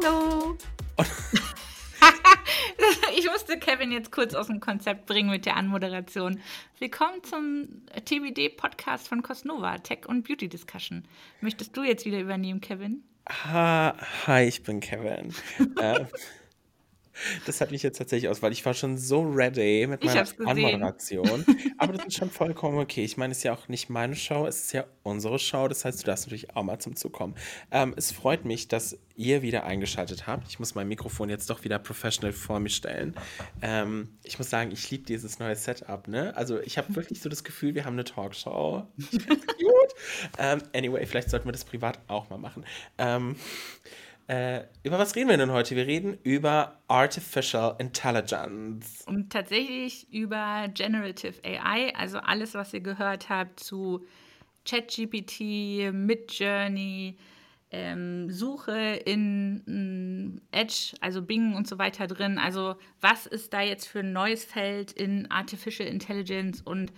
Hallo. ich musste Kevin jetzt kurz aus dem Konzept bringen mit der Anmoderation. Willkommen zum TBD-Podcast von Cosnova, Tech und Beauty Discussion. Möchtest du jetzt wieder übernehmen, Kevin? Ha, hi, ich bin Kevin. äh, das hat mich jetzt tatsächlich aus, weil ich war schon so ready mit meiner Anmoderation. Aber das ist schon vollkommen okay. Ich meine, es ist ja auch nicht meine Show, es ist ja unsere Show. Das heißt, du darfst natürlich auch mal zum Zug kommen. Ähm, es freut mich, dass ihr wieder eingeschaltet habt. Ich muss mein Mikrofon jetzt doch wieder professional vor mir stellen. Ähm, ich muss sagen, ich liebe dieses neue Setup. Ne? Also ich habe wirklich so das Gefühl, wir haben eine Talkshow. Ich finde gut. Ähm, anyway, vielleicht sollten wir das privat auch mal machen. Ähm, äh, über was reden wir denn heute? Wir reden über Artificial Intelligence. Und tatsächlich über Generative AI, also alles, was ihr gehört habt zu ChatGPT, Midjourney, ähm, Suche in ähm, Edge, also Bing und so weiter drin. Also was ist da jetzt für ein neues Feld in Artificial Intelligence? Und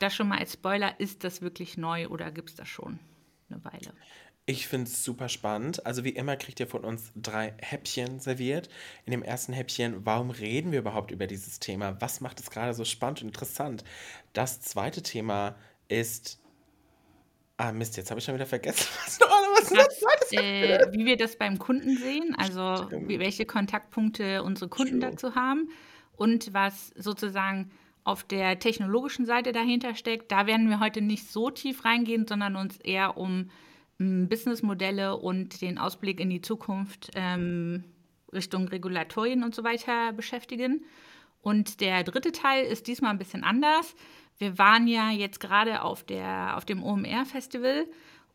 das schon mal als Spoiler, ist das wirklich neu oder gibt es das schon eine Weile? Ich finde es super spannend. Also wie immer kriegt ihr von uns drei Häppchen serviert. In dem ersten Häppchen, warum reden wir überhaupt über dieses Thema? Was macht es gerade so spannend und interessant? Das zweite Thema ist... Ah Mist, jetzt habe ich schon wieder vergessen, was, was das, äh, wie wir das beim Kunden sehen, also wie, welche Kontaktpunkte unsere Kunden True. dazu haben und was sozusagen auf der technologischen Seite dahinter steckt. Da werden wir heute nicht so tief reingehen, sondern uns eher um Businessmodelle und den Ausblick in die Zukunft ähm, Richtung Regulatorien und so weiter beschäftigen. Und der dritte Teil ist diesmal ein bisschen anders. Wir waren ja jetzt gerade auf, auf dem OMR-Festival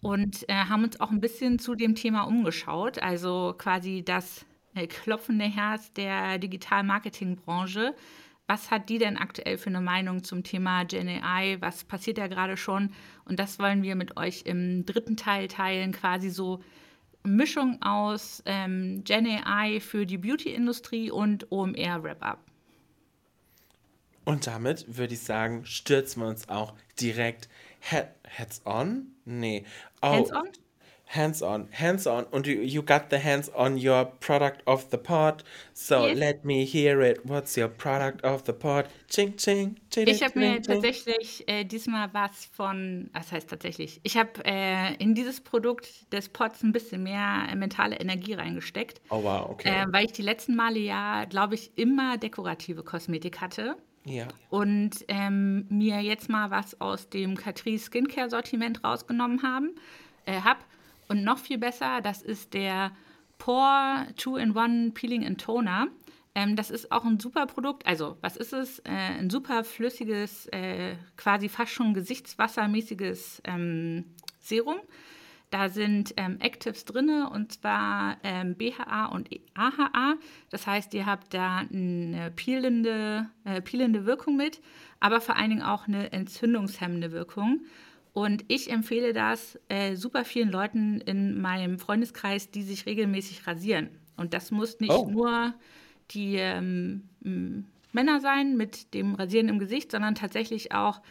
und äh, haben uns auch ein bisschen zu dem Thema umgeschaut. Also quasi das äh, klopfende Herz der Digital-Marketing-Branche was hat die denn aktuell für eine Meinung zum Thema Gen AI? Was passiert da gerade schon? Und das wollen wir mit euch im dritten Teil teilen, quasi so Mischung aus ähm, Gen AI für die Beauty-Industrie und OMR Wrap-Up. Und damit würde ich sagen, stürzen wir uns auch direkt heads on? Nee. Oh, hands on? Hands-on, hands-on und you, you got the hands on your product of the pod. So yes. let me hear it. What's your product of the pod? Ching, ching, ching Ich habe mir tatsächlich äh, diesmal was von, das heißt tatsächlich, ich habe äh, in dieses Produkt des Pods ein bisschen mehr äh, mentale Energie reingesteckt. Oh wow, okay. Äh, weil ich die letzten Male ja, glaube ich, immer dekorative Kosmetik hatte. Ja. Und ähm, mir jetzt mal was aus dem Catrice Skincare Sortiment rausgenommen haben, äh, habe und noch viel besser, das ist der Pore 2-in-1 Peeling and Toner. Ähm, das ist auch ein super Produkt. Also, was ist es? Äh, ein super flüssiges, äh, quasi fast schon gesichtswassermäßiges ähm, Serum. Da sind ähm, Actives drin und zwar ähm, BHA und AHA. Das heißt, ihr habt da eine peelende, äh, peelende Wirkung mit, aber vor allen Dingen auch eine entzündungshemmende Wirkung. Und ich empfehle das äh, super vielen Leuten in meinem Freundeskreis, die sich regelmäßig rasieren. Und das muss nicht oh. nur die ähm, Männer sein mit dem Rasieren im Gesicht, sondern tatsächlich auch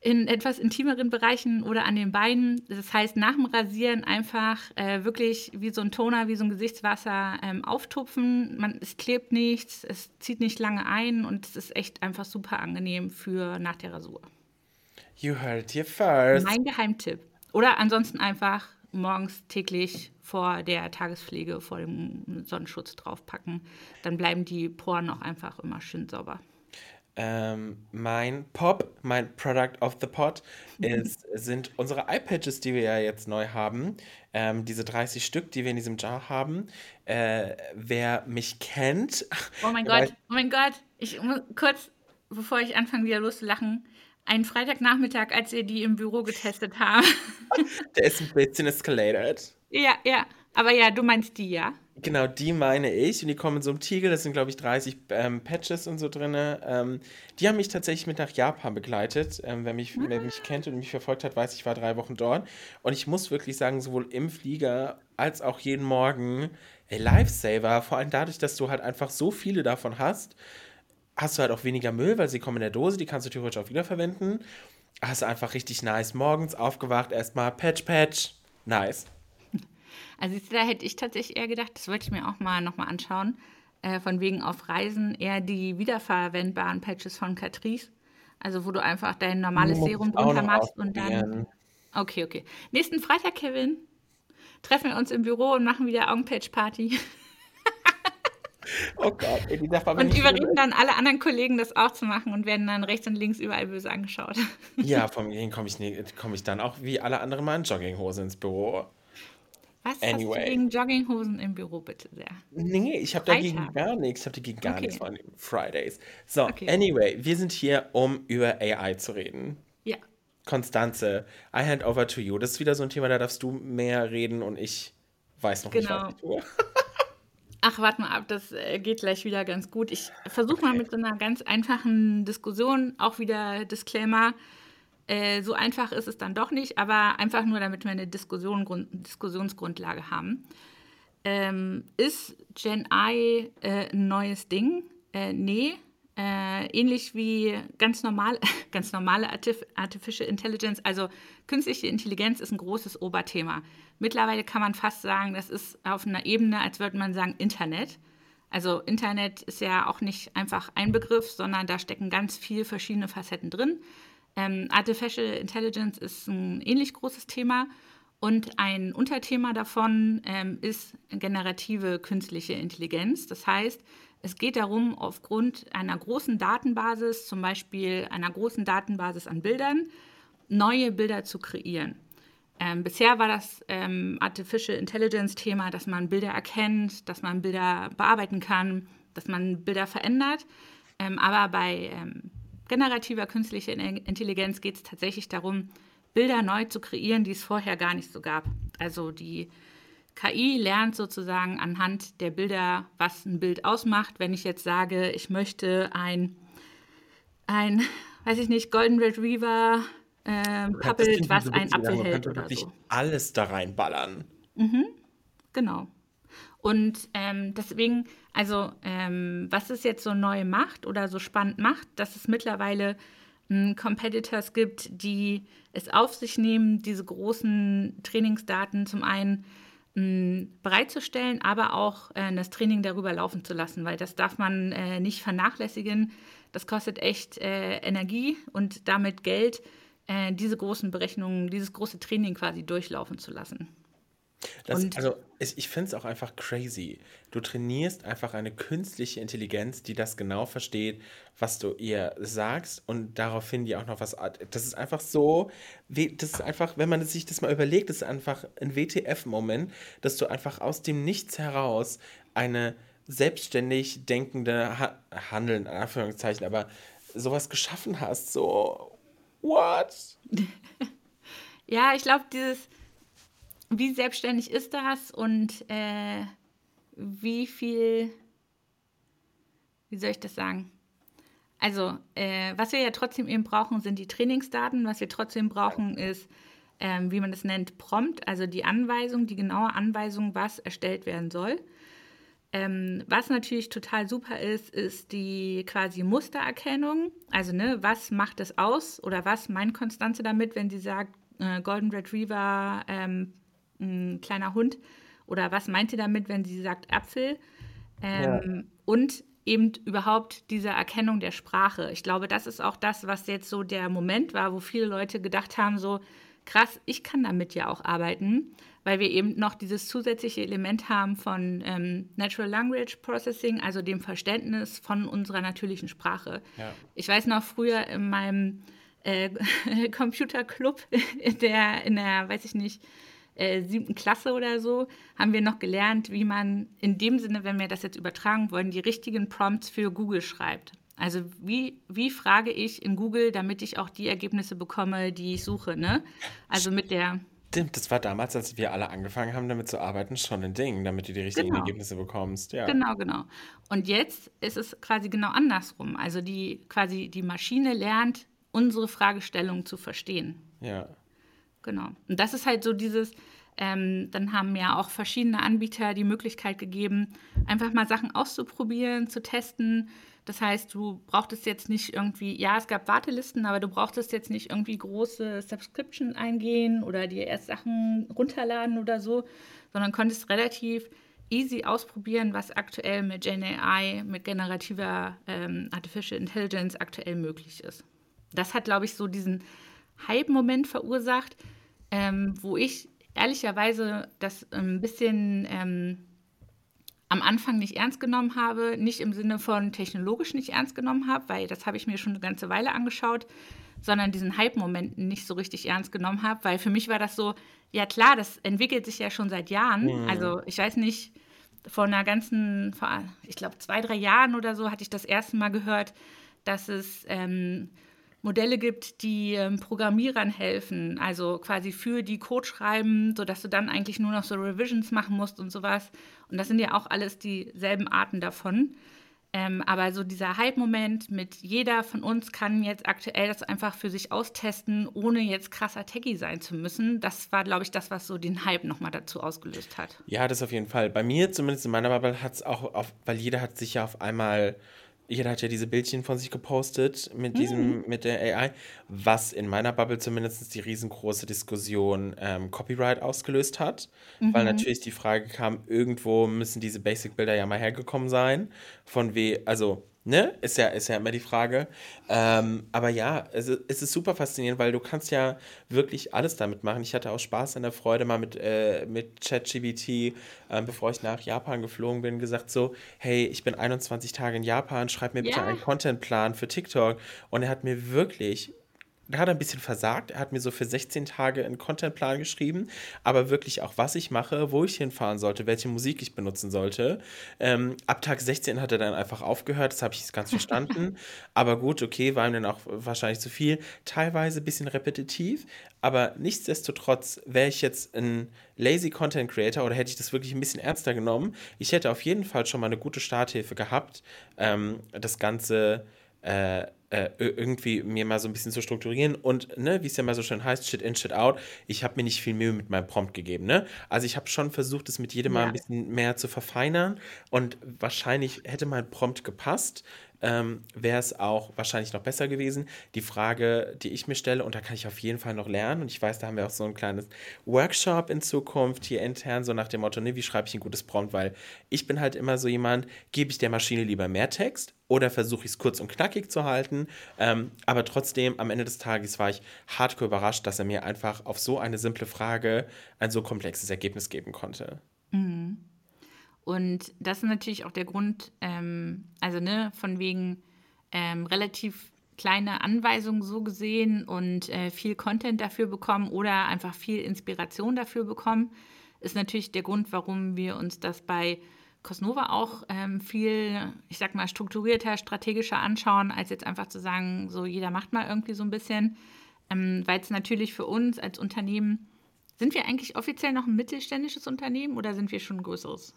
in etwas intimeren Bereichen oder an den Beinen. Das heißt, nach dem Rasieren einfach äh, wirklich wie so ein Toner, wie so ein Gesichtswasser ähm, auftupfen. Man, es klebt nichts, es zieht nicht lange ein und es ist echt einfach super angenehm für nach der Rasur. You heard here first. Mein Geheimtipp. Oder ansonsten einfach morgens täglich vor der Tagespflege, vor dem Sonnenschutz draufpacken. Dann bleiben die Poren auch einfach immer schön sauber. Ähm, mein Pop, mein Product of the Pot, ist, sind unsere Eye-Patches, die wir ja jetzt neu haben. Ähm, diese 30 Stück, die wir in diesem Jar haben. Äh, wer mich kennt. Oh mein Gott, oh mein Gott. Ich muss kurz, bevor ich anfange, wieder loszulachen einen Freitagnachmittag, als wir die im Büro getestet haben. Der ist ein bisschen escalated. Ja, ja. Aber ja, du meinst die, ja? Genau, die meine ich. Und die kommen in so einem Tiegel. Das sind, glaube ich, 30 ähm, Patches und so drin. Ähm, die haben mich tatsächlich mit nach Japan begleitet. Ähm, wer, mich, wer mich kennt und mich verfolgt hat, weiß, ich war drei Wochen dort. Und ich muss wirklich sagen, sowohl im Flieger als auch jeden Morgen, ey, Lifesaver. Vor allem dadurch, dass du halt einfach so viele davon hast hast du halt auch weniger Müll, weil sie kommen in der Dose, die kannst du theoretisch auch wiederverwenden. Hast du einfach richtig nice. Morgens aufgewacht, erstmal Patch, Patch. Nice. Also da hätte ich tatsächlich eher gedacht, das wollte ich mir auch mal nochmal anschauen, äh, von wegen auf Reisen eher die wiederverwendbaren Patches von Catrice. Also wo du einfach dein normales Serum drunter machst und dann. Okay, okay. Nächsten Freitag, Kevin, treffen wir uns im Büro und machen wieder Augenpatch-Party. Oh Gott, ey, die darf aber Und überreden dann alle anderen Kollegen, das auch zu machen und werden dann rechts und links überall böse angeschaut. Ja, von mir komme ich, komm ich dann auch wie alle anderen mal in Jogginghose ins Büro. Was anyway. hast du gegen Jogginghosen im Büro, bitte sehr? Nee, ich habe dagegen gar nichts. Ich habe dagegen gar okay. nichts von Fridays. So, okay. anyway, wir sind hier, um über AI zu reden. Ja. Konstanze, I hand over to you. Das ist wieder so ein Thema, da darfst du mehr reden und ich weiß noch genau. nicht, was ich tue. Ach, warte mal ab, das äh, geht gleich wieder ganz gut. Ich versuche mal mit so einer ganz einfachen Diskussion, auch wieder Disclaimer. Äh, so einfach ist es dann doch nicht, aber einfach nur, damit wir eine Diskussion, Grund, Diskussionsgrundlage haben. Ähm, ist Gen I äh, ein neues Ding? Äh, nee. Äh, ähnlich wie ganz, normal, ganz normale Artif Artificial Intelligence, also künstliche Intelligenz ist ein großes Oberthema. Mittlerweile kann man fast sagen, das ist auf einer Ebene, als würde man sagen, Internet. Also Internet ist ja auch nicht einfach ein Begriff, sondern da stecken ganz viele verschiedene Facetten drin. Ähm, Artificial Intelligence ist ein ähnlich großes Thema und ein Unterthema davon ähm, ist generative künstliche Intelligenz. Das heißt, es geht darum, aufgrund einer großen Datenbasis, zum Beispiel einer großen Datenbasis an Bildern, neue Bilder zu kreieren. Ähm, bisher war das ähm, Artificial Intelligence-Thema, dass man Bilder erkennt, dass man Bilder bearbeiten kann, dass man Bilder verändert. Ähm, aber bei ähm, generativer künstlicher Intelligenz geht es tatsächlich darum, Bilder neu zu kreieren, die es vorher gar nicht so gab. Also die KI lernt sozusagen anhand der Bilder, was ein Bild ausmacht. Wenn ich jetzt sage, ich möchte ein, ein weiß ich nicht, Golden Retriever ähm, Puppet, was ein Apfel man hält oder so. alles da reinballern. Mhm, genau. Und ähm, deswegen, also ähm, was es jetzt so neu macht oder so spannend macht, dass es mittlerweile hm, Competitors gibt, die es auf sich nehmen, diese großen Trainingsdaten zum einen bereitzustellen, aber auch äh, das Training darüber laufen zu lassen, weil das darf man äh, nicht vernachlässigen. Das kostet echt äh, Energie und damit Geld äh, diese großen Berechnungen, dieses große Training quasi durchlaufen zu lassen. Das, also ich, ich finde es auch einfach crazy. Du trainierst einfach eine künstliche Intelligenz, die das genau versteht, was du ihr sagst und daraufhin die auch noch was. Das ist einfach so, das ist einfach, wenn man sich das mal überlegt, das ist einfach ein WTF-Moment, dass du einfach aus dem Nichts heraus eine selbstständig denkende ha Handeln, in Anführungszeichen, aber sowas geschaffen hast. So, What? ja, ich glaube, dieses, wie selbstständig ist das und äh, wie viel, wie soll ich das sagen? Also, äh, was wir ja trotzdem eben brauchen, sind die Trainingsdaten. Was wir trotzdem brauchen, ist, ähm, wie man das nennt, Prompt, also die Anweisung, die genaue Anweisung, was erstellt werden soll. Ähm, was natürlich total super ist, ist die quasi Mustererkennung. Also, ne, was macht es aus oder was meint Konstanze damit, wenn sie sagt, äh, Golden Retriever, ähm, ein kleiner Hund? Oder was meint sie damit, wenn sie sagt Apfel? Ähm, ja. Und eben überhaupt diese Erkennung der Sprache. Ich glaube, das ist auch das, was jetzt so der Moment war, wo viele Leute gedacht haben, so krass, ich kann damit ja auch arbeiten weil wir eben noch dieses zusätzliche Element haben von ähm, Natural Language Processing, also dem Verständnis von unserer natürlichen Sprache. Ja. Ich weiß noch früher in meinem äh, Computerclub in der, in der, weiß ich nicht, äh, siebten Klasse oder so, haben wir noch gelernt, wie man in dem Sinne, wenn wir das jetzt übertragen wollen, die richtigen Prompts für Google schreibt. Also wie, wie frage ich in Google, damit ich auch die Ergebnisse bekomme, die ich suche. Ne? Also mit der Stimmt, das war damals, als wir alle angefangen haben, damit zu arbeiten, schon ein Ding, damit du die richtigen genau. Ergebnisse bekommst. Ja. Genau, genau. Und jetzt ist es quasi genau andersrum. Also die quasi die Maschine lernt, unsere Fragestellung zu verstehen. Ja. Genau. Und das ist halt so dieses, ähm, dann haben ja auch verschiedene Anbieter die Möglichkeit gegeben, einfach mal Sachen auszuprobieren, zu testen, Das heißt, du brauchtest jetzt nicht irgendwie, ja, es gab Wartelisten, aber du brauchtest jetzt nicht irgendwie große Subscription eingehen oder dir erst Sachen runterladen oder so, sondern konntest relativ easy ausprobieren, was aktuell mit GenAI, mit generativer ähm, Artificial Intelligence aktuell möglich ist. Das hat, glaube ich, so diesen Hype-Moment verursacht, ähm, wo ich ehrlicherweise das ein bisschen ähm, am Anfang nicht ernst genommen habe, nicht im Sinne von technologisch nicht ernst genommen habe, weil das habe ich mir schon eine ganze Weile angeschaut, sondern diesen Hype-Moment nicht so richtig ernst genommen habe, weil für mich war das so, ja klar, das entwickelt sich ja schon seit Jahren. Mhm. Also ich weiß nicht, vor einer ganzen, vor, ich glaube zwei, drei Jahren oder so hatte ich das erste Mal gehört, dass es ähm, Modelle gibt, die ähm, Programmierern helfen, also quasi für die Code schreiben, sodass du dann eigentlich nur noch so Revisions machen musst und sowas. Und das sind ja auch alles dieselben Arten davon. Ähm, aber so dieser Hype-Moment mit jeder von uns kann jetzt aktuell das einfach für sich austesten, ohne jetzt krasser Techie sein zu müssen. Das war, glaube ich, das, was so den Hype nochmal dazu ausgelöst hat. Ja, das auf jeden Fall. Bei mir, zumindest in meiner Bubble, hat es auch, auf, weil jeder hat sich ja auf einmal jeder hat ja diese Bildchen von sich gepostet mit diesem, mhm. mit der AI, was in meiner Bubble zumindest die riesengroße Diskussion ähm, Copyright ausgelöst hat. Mhm. Weil natürlich die Frage kam, irgendwo müssen diese Basic-Bilder ja mal hergekommen sein. Von we, also Ne? Ist ja, ist ja immer die Frage. Ähm, aber ja, es, es ist super faszinierend, weil du kannst ja wirklich alles damit machen. Ich hatte auch Spaß an der Freude mal mit, äh, mit ChatGBT, äh, bevor ich nach Japan geflogen bin, gesagt so, hey, ich bin 21 Tage in Japan, schreib mir bitte ja. einen Contentplan für TikTok. Und er hat mir wirklich da hat er ein bisschen versagt. Er hat mir so für 16 Tage einen Contentplan geschrieben, aber wirklich auch, was ich mache, wo ich hinfahren sollte, welche Musik ich benutzen sollte. Ähm, ab Tag 16 hat er dann einfach aufgehört, das habe ich ganz verstanden. aber gut, okay, war ihm dann auch wahrscheinlich zu viel. Teilweise ein bisschen repetitiv, aber nichtsdestotrotz wäre ich jetzt ein lazy Content Creator oder hätte ich das wirklich ein bisschen ernster genommen. Ich hätte auf jeden Fall schon mal eine gute Starthilfe gehabt, ähm, das Ganze. Äh, äh, irgendwie mir mal so ein bisschen zu strukturieren und, ne, wie es ja mal so schön heißt, Shit in, Shit out, ich habe mir nicht viel Mühe mit meinem Prompt gegeben, ne? Also ich habe schon versucht, es mit jedem ja. Mal ein bisschen mehr zu verfeinern und wahrscheinlich hätte mein Prompt gepasst, ähm, wäre es auch wahrscheinlich noch besser gewesen. Die Frage, die ich mir stelle, und da kann ich auf jeden Fall noch lernen, und ich weiß, da haben wir auch so ein kleines Workshop in Zukunft hier intern, so nach dem Motto, ne, wie schreibe ich ein gutes Prompt, weil ich bin halt immer so jemand, gebe ich der Maschine lieber mehr Text oder versuche ich es kurz und knackig zu halten. Ähm, aber trotzdem, am Ende des Tages war ich hardcore überrascht, dass er mir einfach auf so eine simple Frage ein so komplexes Ergebnis geben konnte. Mhm. Und das ist natürlich auch der Grund, ähm, also ne, von wegen ähm, relativ kleine Anweisungen so gesehen und äh, viel Content dafür bekommen oder einfach viel Inspiration dafür bekommen, ist natürlich der Grund, warum wir uns das bei Cosnova auch ähm, viel, ich sag mal, strukturierter, strategischer anschauen, als jetzt einfach zu sagen, so jeder macht mal irgendwie so ein bisschen. Ähm, Weil es natürlich für uns als Unternehmen, sind wir eigentlich offiziell noch ein mittelständisches Unternehmen oder sind wir schon ein größeres?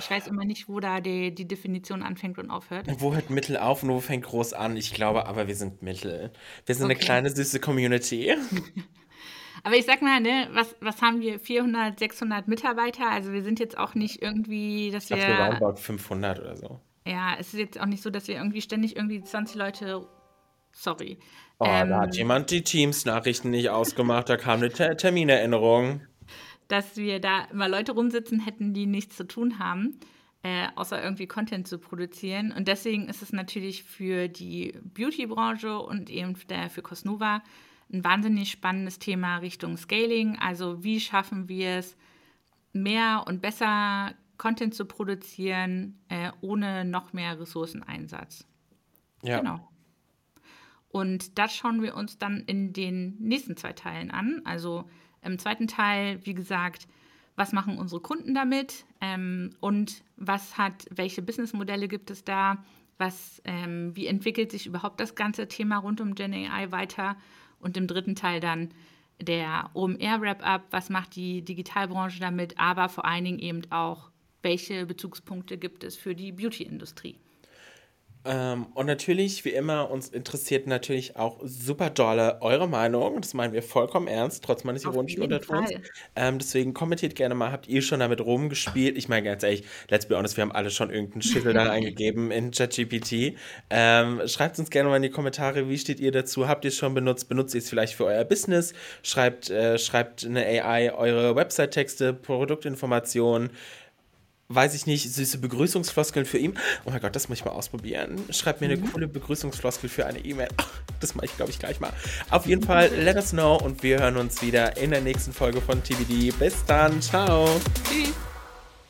Ich weiß immer nicht, wo da die, die Definition anfängt und aufhört. Wo hört Mittel auf und wo fängt groß an? Ich glaube aber, wir sind Mittel. Wir sind okay. eine kleine, süße Community. aber ich sag mal, ne, was, was haben wir? 400, 600 Mitarbeiter? Also wir sind jetzt auch nicht irgendwie, dass ich wir. Ich roundabout 500 oder so. Ja, es ist jetzt auch nicht so, dass wir irgendwie ständig irgendwie 20 Leute. Sorry. Oh, ähm, da hat jemand die Teams-Nachrichten nicht ausgemacht, da kam eine Ter Terminerinnerung dass wir da immer Leute rumsitzen hätten, die nichts zu tun haben, äh, außer irgendwie Content zu produzieren. Und deswegen ist es natürlich für die Beauty-Branche und eben der, für Cosnova ein wahnsinnig spannendes Thema Richtung Scaling. Also wie schaffen wir es, mehr und besser Content zu produzieren, äh, ohne noch mehr Ressourceneinsatz. Ja. Genau. Und das schauen wir uns dann in den nächsten zwei Teilen an. Also im zweiten Teil, wie gesagt, was machen unsere Kunden damit? Ähm, und was hat, welche Businessmodelle gibt es da, was, ähm, wie entwickelt sich überhaupt das ganze Thema rund um Gen AI weiter? Und im dritten Teil dann der OMR-Wrap-Up, was macht die Digitalbranche damit, aber vor allen Dingen eben auch, welche Bezugspunkte gibt es für die Beauty-Industrie. Ähm, und natürlich, wie immer, uns interessiert natürlich auch super dolle eure Meinung. Das meinen wir vollkommen ernst, trotz meines ironischen Untertons. Ähm, deswegen kommentiert gerne mal, habt ihr schon damit rumgespielt? Ich meine, ganz ehrlich, let's be honest, wir haben alle schon irgendeinen Schittel da eingegeben in ChatGPT. Ähm, schreibt uns gerne mal in die Kommentare, wie steht ihr dazu? Habt ihr es schon benutzt? Benutzt ihr es vielleicht für euer Business? Schreibt, äh, schreibt eine AI eure Website-Texte, Produktinformationen weiß ich nicht, süße Begrüßungsfloskeln für ihn. Oh mein Gott, das muss ich mal ausprobieren. Schreibt mir eine mhm. coole Begrüßungsfloskel für eine E-Mail. Das mache ich, glaube ich, gleich mal. Auf jeden Fall, let us know und wir hören uns wieder in der nächsten Folge von TBD. Bis dann. Ciao. Tschüss.